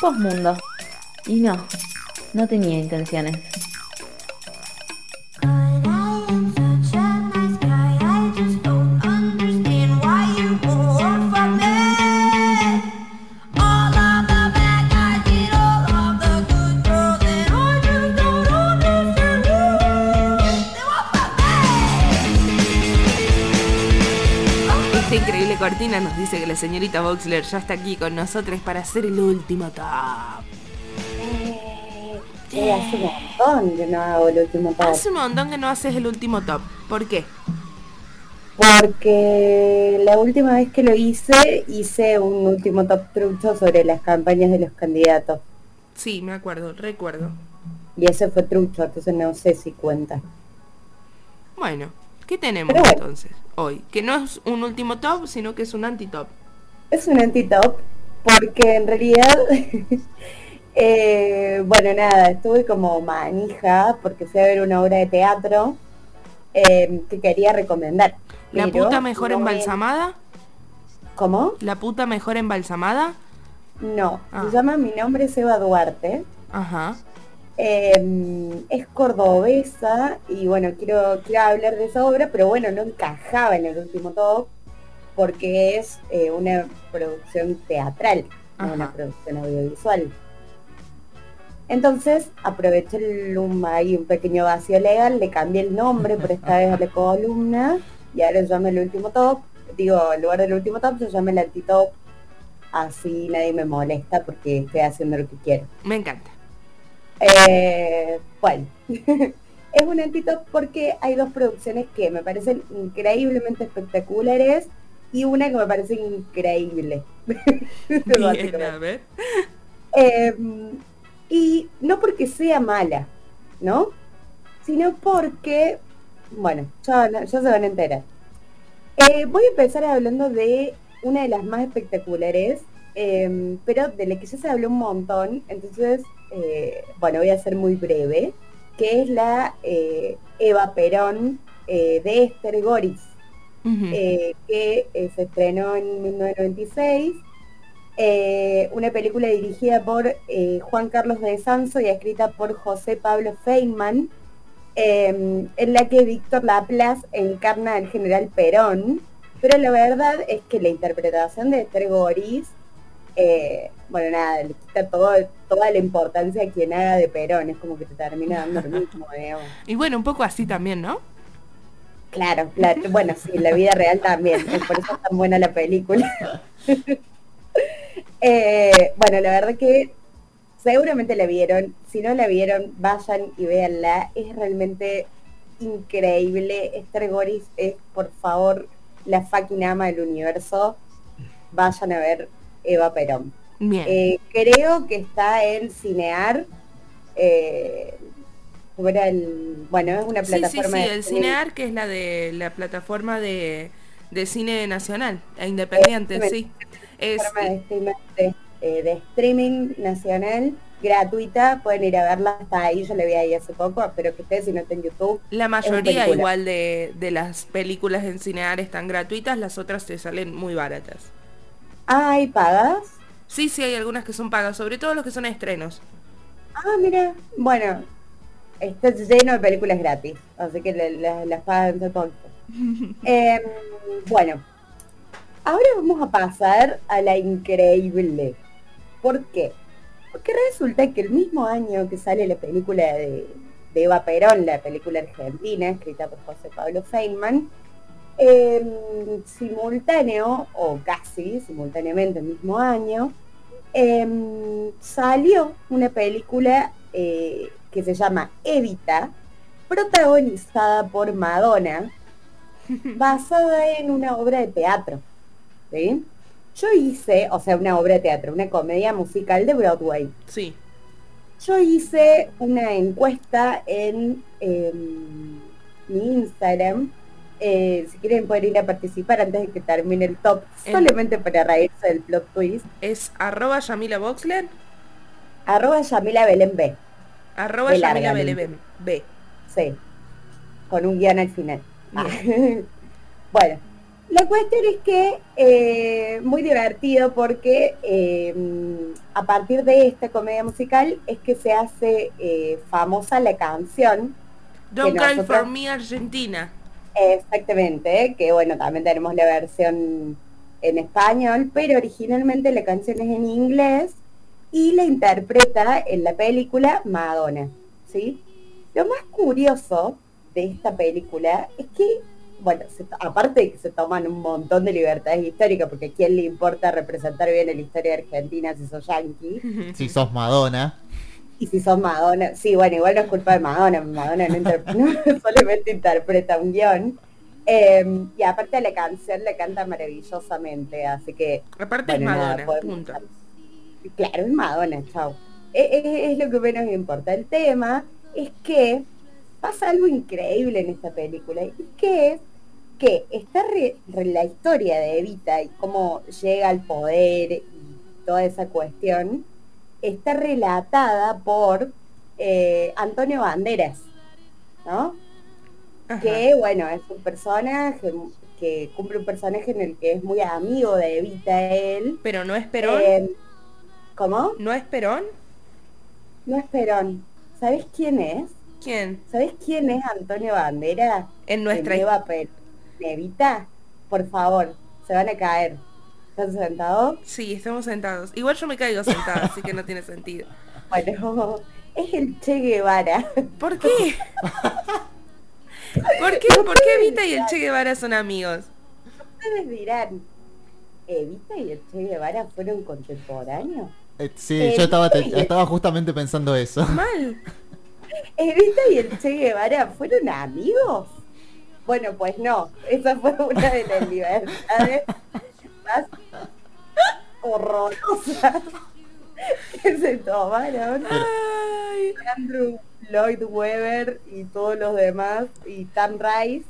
Postmundo. Y no, no tenía intenciones. Esta increíble cortina nos dice que la señorita Boxler ya está aquí con nosotros para hacer el último top. Eh, hace un montón que no hago el último top. Hace un montón que no haces el último top. ¿Por qué? Porque la última vez que lo hice, hice un último top trucho sobre las campañas de los candidatos. Sí, me acuerdo, recuerdo. Y ese fue trucho, entonces no sé si cuenta. Bueno, ¿qué tenemos bueno. entonces hoy? Que no es un último top, sino que es un anti-top. Es un anti-top porque en realidad, eh, bueno, nada, estuve como manija porque fui a ver una obra de teatro eh, que quería recomendar. ¿La pero puta mejor no me- embalsamada? ¿Cómo? ¿La puta mejor embalsamada? No, Ah. se llama Mi nombre es Eva Duarte. Ajá. Eh, es cordobesa y bueno, quiero, quiero hablar de esa obra, pero bueno, no encajaba en el último top porque es eh, una producción teatral, no una producción audiovisual. Entonces aproveché el, un, ahí un pequeño vacío legal, le cambié el nombre por esta vez a la columna y ahora se llama el último top. Digo, en lugar del último top se llama el antitop. Así nadie me molesta porque estoy haciendo lo que quiero. Me encanta. Eh, bueno, es un antitop porque hay dos producciones que me parecen increíblemente espectaculares y una que me parece increíble. Bien, Básicamente. a ver. Eh, y no porque sea mala, ¿no? Sino porque, bueno, ya, ya se van a enterar. Eh, voy a empezar hablando de una de las más espectaculares, eh, pero de la que ya se habló un montón, entonces, eh, bueno, voy a ser muy breve, que es la eh, Eva Perón eh, de Esther Goris que se estrenó en 1996. eh, una película dirigida por Juan Carlos de Sanso y escrita por José Pablo Feynman, eh, en la que Víctor Laplace encarna al general Perón. Pero la verdad es que la interpretación de Esther Goris, eh, bueno, nada, le quita todo, toda la importancia a quien haga de Perón, es como que te termina dando lo mismo, digamos. Y bueno, un poco así también, ¿no? Claro, claro. Bueno, sí, en la vida real también. es Por eso es tan buena la película. Eh, bueno, la verdad que seguramente la vieron. Si no la vieron, vayan y véanla. Es realmente increíble. Esther Goris es, por favor, la fucking ama del universo. Vayan a ver Eva Perón. Bien. Eh, creo que está en Cinear. Eh, ¿cómo era el- bueno, es una sí, sí, plataforma sí, de el. Cinear, que es la de la plataforma de, de cine nacional e independiente, sí. Es, plataforma de streaming, de, eh, de streaming nacional gratuita, pueden ir a verla hasta ahí, yo la vi ahí hace poco, espero que ustedes si no está en YouTube. la mayoría igual de, de las películas en Cinear están gratuitas, las otras te salen muy baratas. Ay, pagas. Sí, sí, hay algunas que son pagas, sobre todo los que son estrenos. Ah, mira, bueno, está lleno de películas gratis, así que la- la- las pagan de tonto. Em, bueno, ahora vamos a pasar a la increíble. ¿Por qué? Porque resulta que el mismo año que sale la película de, de Eva Perón, la película argentina, escrita por José Pablo Feynman, em, simultáneo, o casi simultáneamente el mismo año, em, salió una película eh, que se llama Evita, protagonizada por Madonna, basada en una obra de teatro. ¿sí? Yo hice, o sea, una obra de teatro, una comedia musical de Broadway. Sí. Yo hice una encuesta en em, mi Instagram. Eh, si quieren poder ir a participar antes de que termine el top, En- solamente para reírse del plot twist. Es arroba Yamila Boxler, Arroba Yamila Belén B. arroba B Yamila Beleben, B. Sí. Con un guion al final. Ah. bueno. La cuestión es que eh, muy divertido porque eh, a partir de esta comedia musical es que se hace eh, famosa la canción. Don't nosotros- for Me Argentina. Exactamente, que bueno, también tenemos la versión en español, pero originalmente la canción es en inglés y la interpreta en la película Madonna, ¿sí? Lo más curioso de esta película es que, bueno, aparte de que se toman un montón de libertades históricas, porque a quién le importa representar bien la historia de Argentina si sos yankee, Si sos Madonna. Y si sos Madonna, sí, bueno, igual no es culpa de Madonna, Madonna no, inter- no solamente interpreta un guion. Eh, y aparte la canción le canta maravillosamente, así que... Aparte es nada, Madonna, podemos- punto. Claro, es Madonna, chao. Es, es- es lo que menos me importa. El tema es que pasa algo increíble en esta película, y que es que está re- re- la historia de Evita y cómo llega al poder y toda esa cuestión, está relatada por eh, Antonio Banderas, ¿no? Ajá. que bueno, es un personaje que cumple un personaje en el que es muy amigo de Evita él. Pero no es Perón. Eh, ¿Cómo? ¿No es Perón? No es Perón. ¿Sabes quién es? ¿Quién? ¿Sabes quién es Antonio Bandera? En nuestra. Evita, por favor, se van a caer. ¿Están sentados? Sí, estamos sentados. Igual yo me caigo sentada, así que no tiene sentido. Bueno, es el Che Guevara. ¿Por qué? ¿Por qué? ¿Por qué Evita y el Che Guevara son amigos? Ustedes dirán, ¿Evita y el Che Guevara fueron contemporáneos? Eh, sí, Eh, yo estaba, te- sí. estaba justamente pensando eso. Mal. ¿Evita y el Che Guevara fueron amigos? Bueno, pues no, esa fue una de las libertades más horrorosas que se tomaron Ay. Andrew Lloyd Webber y todos los demás y Tam Rice,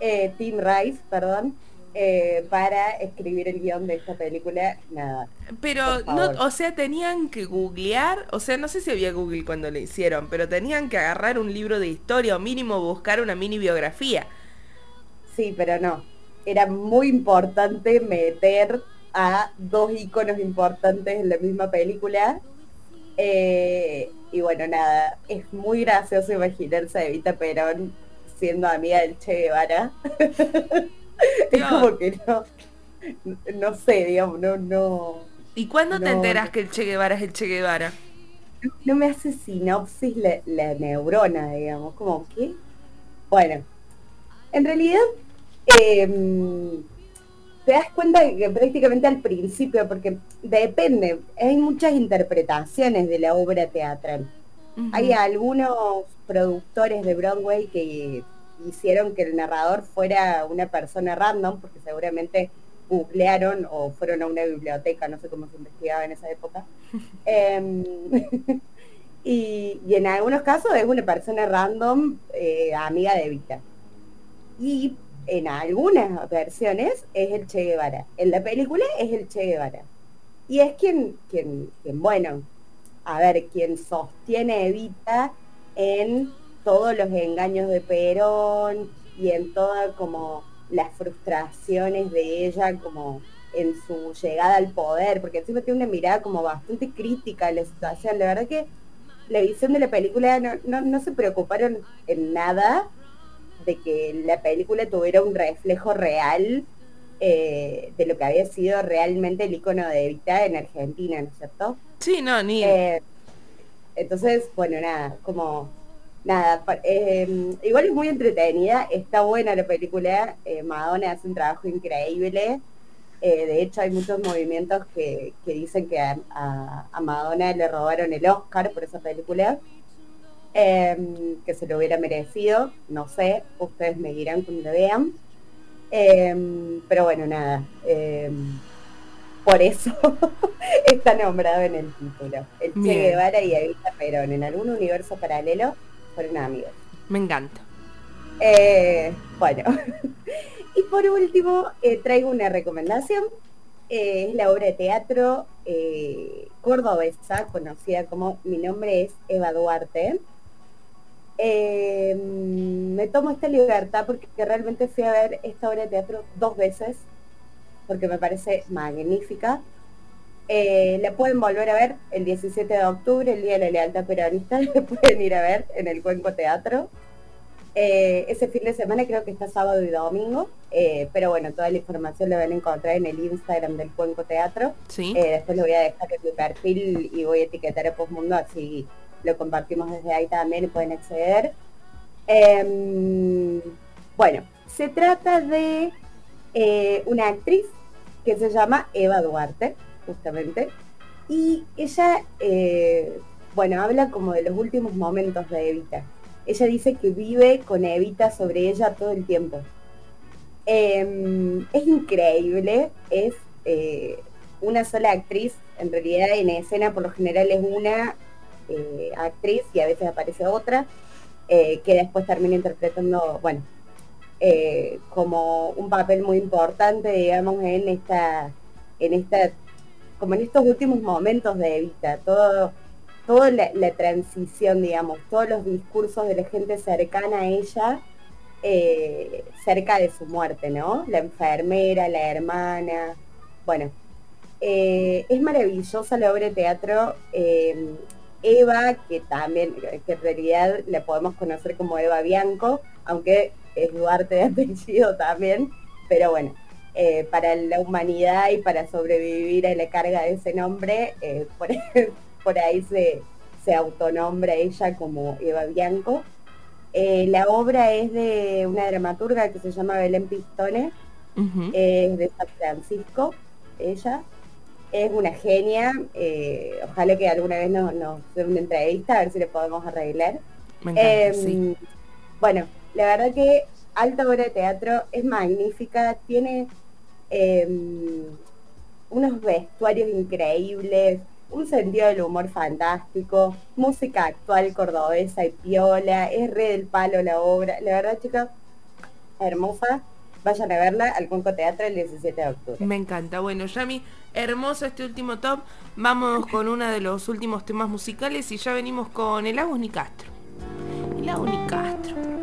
eh, Tim Rice, perdón, eh, para escribir el guion de esta película. Nada. Pero, no, o sea, tenían que googlear, o sea, no sé si había Google cuando lo hicieron, pero tenían que agarrar un libro de historia o mínimo buscar una mini biografía. Sí, pero no. Era muy importante meter a dos iconos importantes en la misma película. Eh, y bueno, nada, es muy gracioso imaginarse a Evita Perón siendo amiga del Che Guevara. es como que no, no sé, digamos, no, no, ¿Y cuándo te enteras que el Che Guevara es el Che Guevara? no me hace sinopsis la, la neurona, digamos, como que, bueno, en realidad em, te das cuenta que prácticamente al principio, porque depende, hay muchas interpretaciones de la obra teatral. Hay algunos productores de Broadway que hicieron que el narrador fuera una persona random, porque seguramente googlearon o fueron a una biblioteca, no sé cómo se investigaba en esa época. Em, y, y en algunos casos es una persona random, eh, amiga de Evita. Y en algunas versiones es el Che Guevara. En la película es el Che Guevara. Y es quien, quien, quien bueno, a ver, quien sostiene Evita en todos los engaños de Perón y en todas como las frustraciones de ella como en su llegada al poder, porque encima tiene una mirada como bastante crítica de la situación. La verdad que la visión de la película no, no, no se preocuparon en nada de que la película tuviera un reflejo real eh, de lo que había sido realmente el icono de Evita en Argentina, ¿no es cierto? Sí, no, ni... Eh, entonces, bueno, nada, como nada, eh, igual es muy entretenida, está buena la película, eh, Madonna hace un trabajo increíble, de hecho hay muchos movimientos que, que dicen que a, a- a Madonna le robaron el Oscar por esa película, eh, que se lo hubiera merecido, no sé, ustedes me dirán cuando lo vean, Eh, pero bueno, nada, eh, por eso está nombrado en el título. El Che. Guevara y Evita Perón, en algún universo paralelo, fueron amigos. Me encanta. Eh, bueno, y por último, eh, traigo una recomendación. Eh, es la obra de teatro cordobesa, conocida como Mi nombre es Eva Duarte. Eh, me tomo esta libertad porque realmente fui a ver esta obra de teatro dos veces, porque me parece magnífica. Eh, la pueden volver a ver el 17 de octubre, el Día de la Lealtad Peronista, la pueden ir a ver en el Cuenco Teatro. Eh, ese fin de semana creo que está sábado y domingo, eh, pero bueno, toda la información la van a encontrar en el Instagram del Cuenco Teatro. Sí. Después lo voy a dejar en mi perfil y voy a etiquetar a Postmundo, así lo compartimos desde ahí también y pueden acceder. Em, bueno, se trata de eh, una actriz que se llama Eva Duarte, justamente, y ella, eh, bueno, habla como de los últimos momentos de Evita. Ella dice que vive con Evita sobre ella todo el tiempo. Em, es increíble, es eh, una sola actriz, en realidad en escena por lo general es una eh, actriz y a veces aparece otra, eh, que después termina interpretando, bueno, eh, como un papel muy importante, digamos, en esta, en esta, como en estos últimos momentos de Evita, todo, toda la, transición, digamos, todos los discursos de la gente cercana a ella, cerca de su muerte, ¿no? La enfermera, la hermana, bueno, es maravillosa la obra de teatro. Eva, que también, que en realidad la podemos conocer como Eva Bianco, aunque es Duarte de apellido también, pero bueno, eh, para la humanidad y para sobrevivir a la carga de ese nombre, eh, por, por ahí se, se autonombra ella como Eva Bianco. Eh, la obra es de una dramaturga que se llama Belén Pistone, es de San Francisco, ella. Es una genia, eh, ojalá que alguna vez nos, nos dé una entrevista, a ver si le podemos arreglar. Me encanta, Em, sí. Bueno, la verdad que alta obra de teatro es magnífica, tiene em, unos vestuarios increíbles, un sentido del humor fantástico, música actual cordobesa y piola, es re del palo la obra. La verdad, chicos, hermosa. Vayan a verla al Cuenco Teatro el 17 de octubre. Me encanta. Bueno, Yami, hermoso este último top. Vamos con uno de los últimos temas musicales y ya venimos con el Agus Nicastro. El Agus Nicastro.